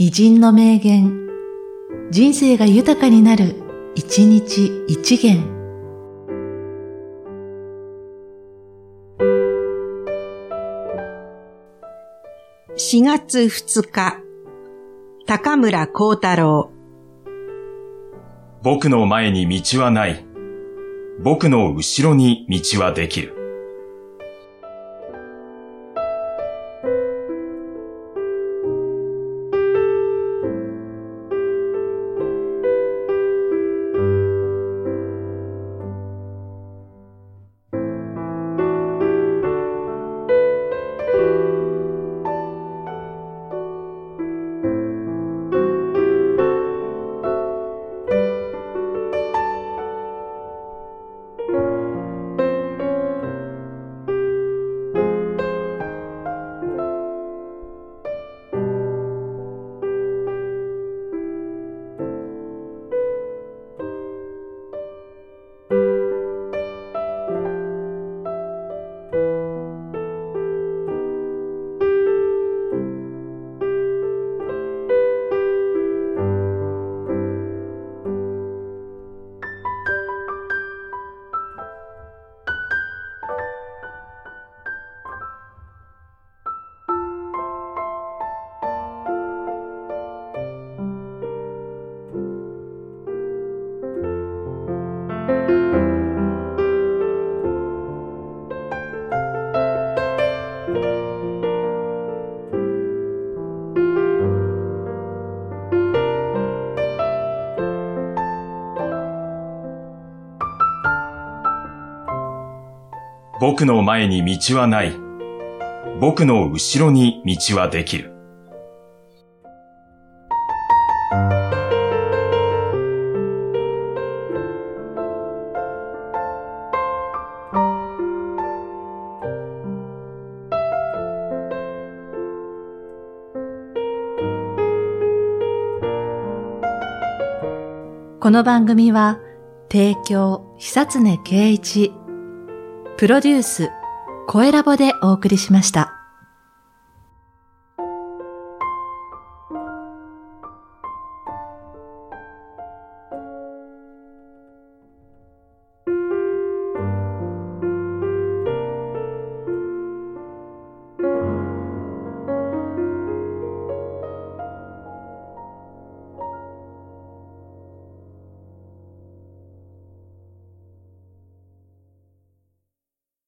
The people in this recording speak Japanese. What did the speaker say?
偉人の名言、人生が豊かになる、一日一元。4月2日、高村光太郎。僕の前に道はない。僕の後ろに道はできる。僕の前に道はない。僕の後ろに道はできる。この番組は、提供、久常圭一、プロデュース、声ラボでお送りしました。